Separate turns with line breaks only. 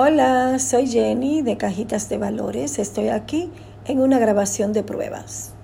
Hola, soy Jenny de Cajitas de Valores. Estoy aquí en una grabación de pruebas.